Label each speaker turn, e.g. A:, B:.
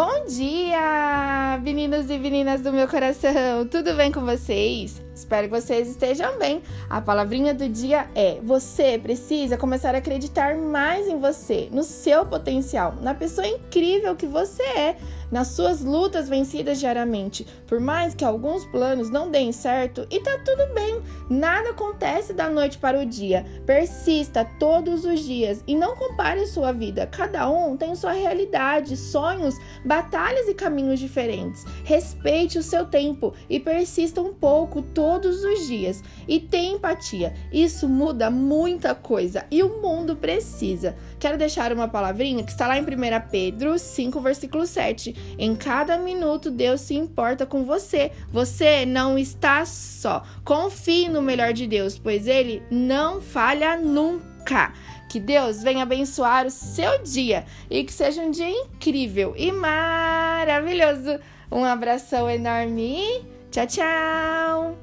A: Bom dia, meninos e meninas do meu coração! Tudo bem com vocês? Espero que vocês estejam bem. A palavrinha do dia é: você precisa começar a acreditar mais em você, no seu potencial, na pessoa incrível que você é, nas suas lutas vencidas diariamente. Por mais que alguns planos não deem certo, e tá tudo bem. Nada acontece da noite para o dia. Persista todos os dias e não compare sua vida. Cada um tem sua realidade, sonhos, batalhas e caminhos diferentes. Respeite o seu tempo e persista um pouco todos os dias. E tenha empatia. Isso muda muita coisa e o mundo precisa. Quero deixar uma palavrinha que está lá em 1 Pedro 5, versículo 7. Em cada minuto, Deus se importa com você. Você não está só. Confie no melhor de Deus, pois ele não falha nunca. Que Deus venha abençoar o seu dia e que seja um dia incrível e maravilhoso. Um abração enorme. Tchau, tchau.